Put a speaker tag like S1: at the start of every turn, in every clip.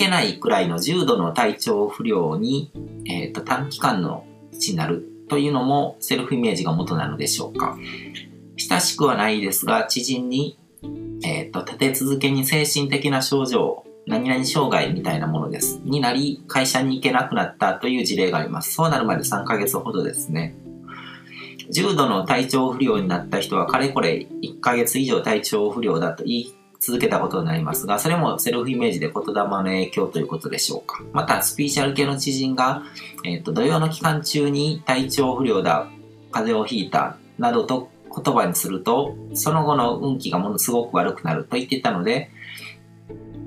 S1: けないくらいの重度の体調不良に、えっ、と、短期間のうちになるというのもセルフイメージが元なのでしょうか。親しくはないですが、知人に、えっ、と、立て続けに精神的な症状、何々障害みたいなものです。になり、会社に行けなくなったという事例があります。そうなるまで3ヶ月ほどですね。重度の体調不良になった人はかれこれ1ヶ月以上体調不良だと言い続けたことになりますが、それもセルフイメージで言霊の影響ということでしょうか。また、スピーチャル系の知人が、えっ、ー、と、土曜の期間中に体調不良だ、風邪をひいた、などと言葉にすると、その後の運気がものすごく悪くなると言っていたので、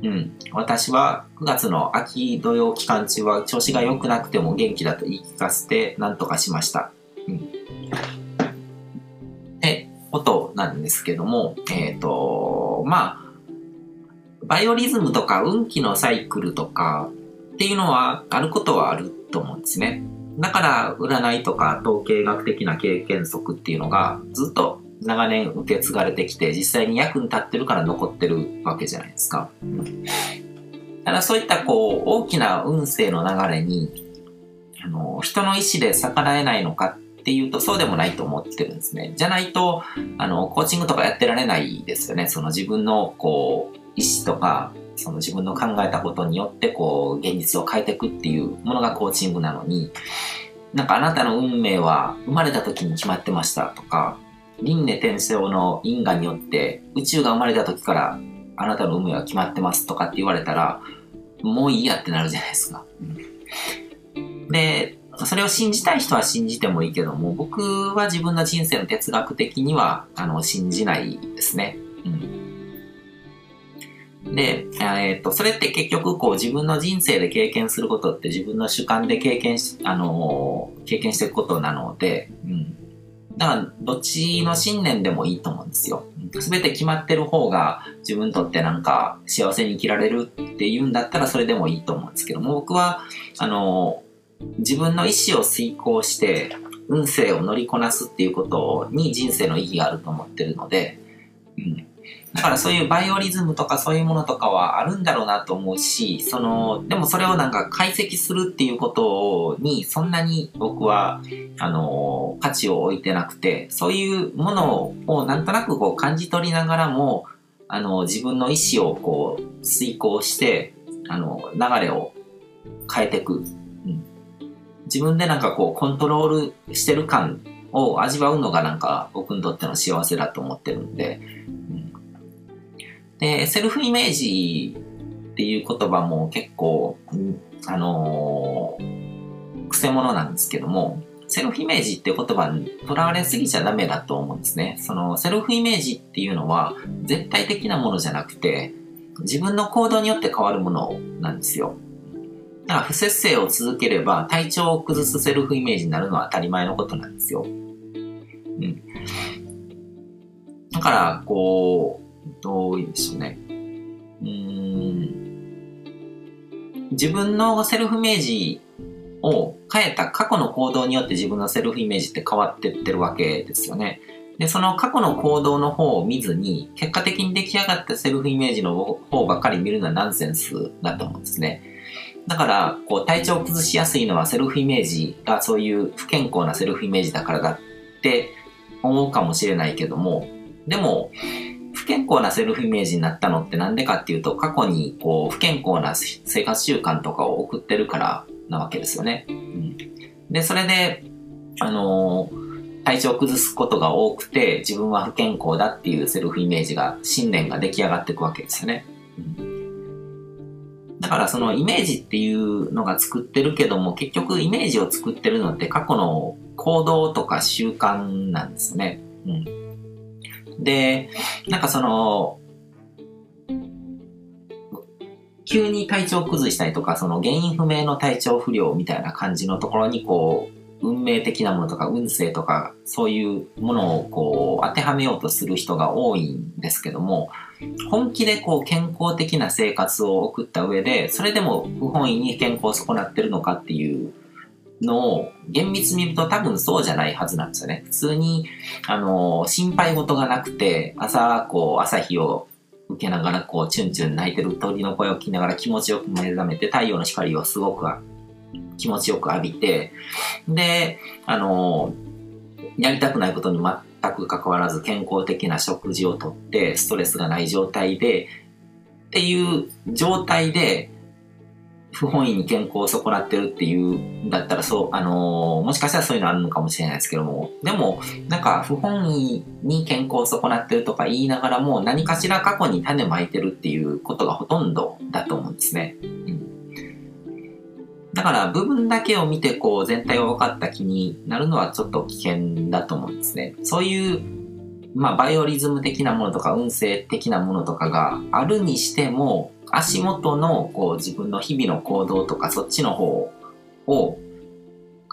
S1: うん。私は9月の秋土曜期間中は調子が良くなくても元気だと言い聞かせて何とかしました。うん。ってことなんですけども、えっ、ー、と、まあ、バイオリズムとか運気のサイクルとかっていうのはあることはあると思うんですね。だから占いとか統計学的な経験則っていうのがずっと長年受け継がれてきて実際に役に立ってるから残ってるわけじゃないですか。ただそういったこう大きな運勢の流れにあの人の意思で逆らえないのかっていうとそうでもないと思ってるんですね。じゃないとあのコーチングとかやってられないですよね。その自分のこう意思とか、その自分の考えたことによってこう現実を変えていくっていうものがコーチングなのに、なんかあなたの運命は生まれた時に決まってましたとか、輪廻転生の因果によって宇宙が生まれた時からあなたの運命は決まってますとかって言われたら、もういいやってなるじゃないですか。で、それを信じたい人は信じてもいいけども、僕は自分の人生の哲学的には、あの、信じないですね。うんで、えっ、ー、と、それって結局、こう、自分の人生で経験することって自分の主観で経験し、あのー、経験していくことなので、うん。だから、どっちの信念でもいいと思うんですよ。すべて決まってる方が自分にとってなんか幸せに生きられるっていうんだったらそれでもいいと思うんですけども、僕は、あのー、自分の意思を遂行して、運勢を乗りこなすっていうことに人生の意義があると思ってるので、うん。だからそういうバイオリズムとかそういうものとかはあるんだろうなと思うし、その、でもそれをなんか解析するっていうことにそんなに僕は、あの、価値を置いてなくて、そういうものをなんとなくこう感じ取りながらも、あの、自分の意思をこう遂行して、あの、流れを変えていく。うん、自分でなんかこうコントロールしてる感を味わうのがなんか僕にとっての幸せだと思ってるんで、で、セルフイメージっていう言葉も結構、あのー、癖者なんですけども、セルフイメージっていう言葉にとらわれすぎちゃダメだと思うんですね。そのセルフイメージっていうのは絶対的なものじゃなくて、自分の行動によって変わるものなんですよ。だから不節制を続ければ体調を崩すセルフイメージになるのは当たり前のことなんですよ。うん。だから、こう、どういうんでしょうね。うん。自分のセルフイメージを変えた過去の行動によって自分のセルフイメージって変わってってるわけですよね。で、その過去の行動の方を見ずに、結果的に出来上がったセルフイメージの方ばっかり見るのはナンセンスだと思うんですね。だから、こう、体調を崩しやすいのはセルフイメージがそういう不健康なセルフイメージだからだって思うかもしれないけども、でも、不健康なセルフイメージになったのってなんでかっていうと、過去にこう不健康な生活習慣とかを送ってるからなわけですよね。うん、で、それで、あのー、体調を崩すことが多くて、自分は不健康だっていうセルフイメージが、信念が出来上がっていくわけですよね。うんだからそのイメージっていうのが作ってるけども、結局イメージを作ってるのって過去の行動とか習慣なんですね。うん。で、なんかその、急に体調崩したりとか、その原因不明の体調不良みたいな感じのところにこう、運命的なものとか運勢とかそういうものをこう当てはめようとする人が多いんですけども本気でこう健康的な生活を送った上でそれでも不本意に健康を損なってるのかっていうのを厳密に見ると多分そうじゃないはずなんですよね。普通に、あの、心配事がなくて、朝、こう、朝日を受けながら、こう、チュンチュン泣いてる鳥の声を聞きながら気持ちよく目覚めて、太陽の光をすごく気持ちよく浴びて、で、あの、やりたくないことに全く関わらず健康的な食事をとって、ストレスがない状態で、っていう状態で、不本意に健康を損なってるっていうんだったら、そう、あのー、もしかしたらそういうのあるのかもしれないですけども、でも、なんか不本意に健康を損なってるとか言いながらも、何かしら過去に種まいてるっていうことがほとんどだと思うんですね。うん。だから部分だけを見てこう全体が分かった気になるのはちょっと危険だと思うんですね。そういう、まあ、バイオリズム的なものとか運勢的なものとかがあるにしても、足元のこう自分の日々の行動とかそっちの方を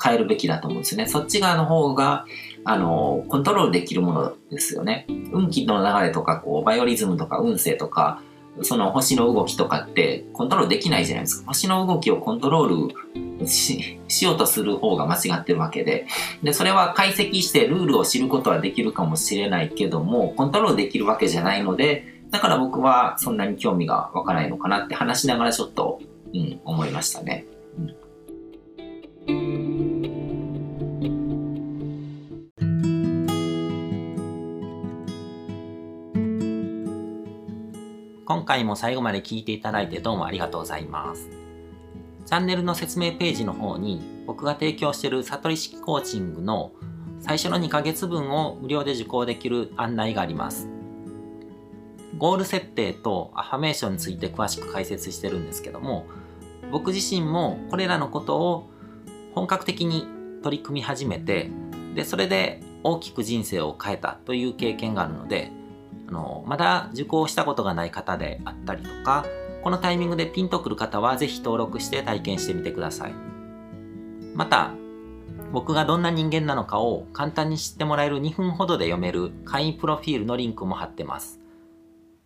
S1: 変えるべきだと思うんですよね。そっち側の方が、あの、コントロールできるものですよね。運気の流れとか、こう、バイオリズムとか運勢とか、その星の動きとかってコントロールできないじゃないですか。星の動きをコントロールししようとする方が間違ってるわけで。で、それは解析してルールを知ることはできるかもしれないけども、コントロールできるわけじゃないので、だから僕はそんなに興味が湧かないのかなって話しながらちょっと、うん、思いましたね。
S2: 今回も最後まで聞いていただいてどうもありがとうございます。チャンネルの説明ページの方に僕が提供している悟り式コーチングの最初の2ヶ月分を無料で受講できる案内があります。ゴール設定とアファメーションについて詳しく解説してるんですけども、僕自身もこれらのことを本格的に取り組み始めて、で、それで大きく人生を変えたという経験があるので、あの、まだ受講したことがない方であったりとか、このタイミングでピンとくる方はぜひ登録して体験してみてください。また、僕がどんな人間なのかを簡単に知ってもらえる2分ほどで読める会員プロフィールのリンクも貼ってます。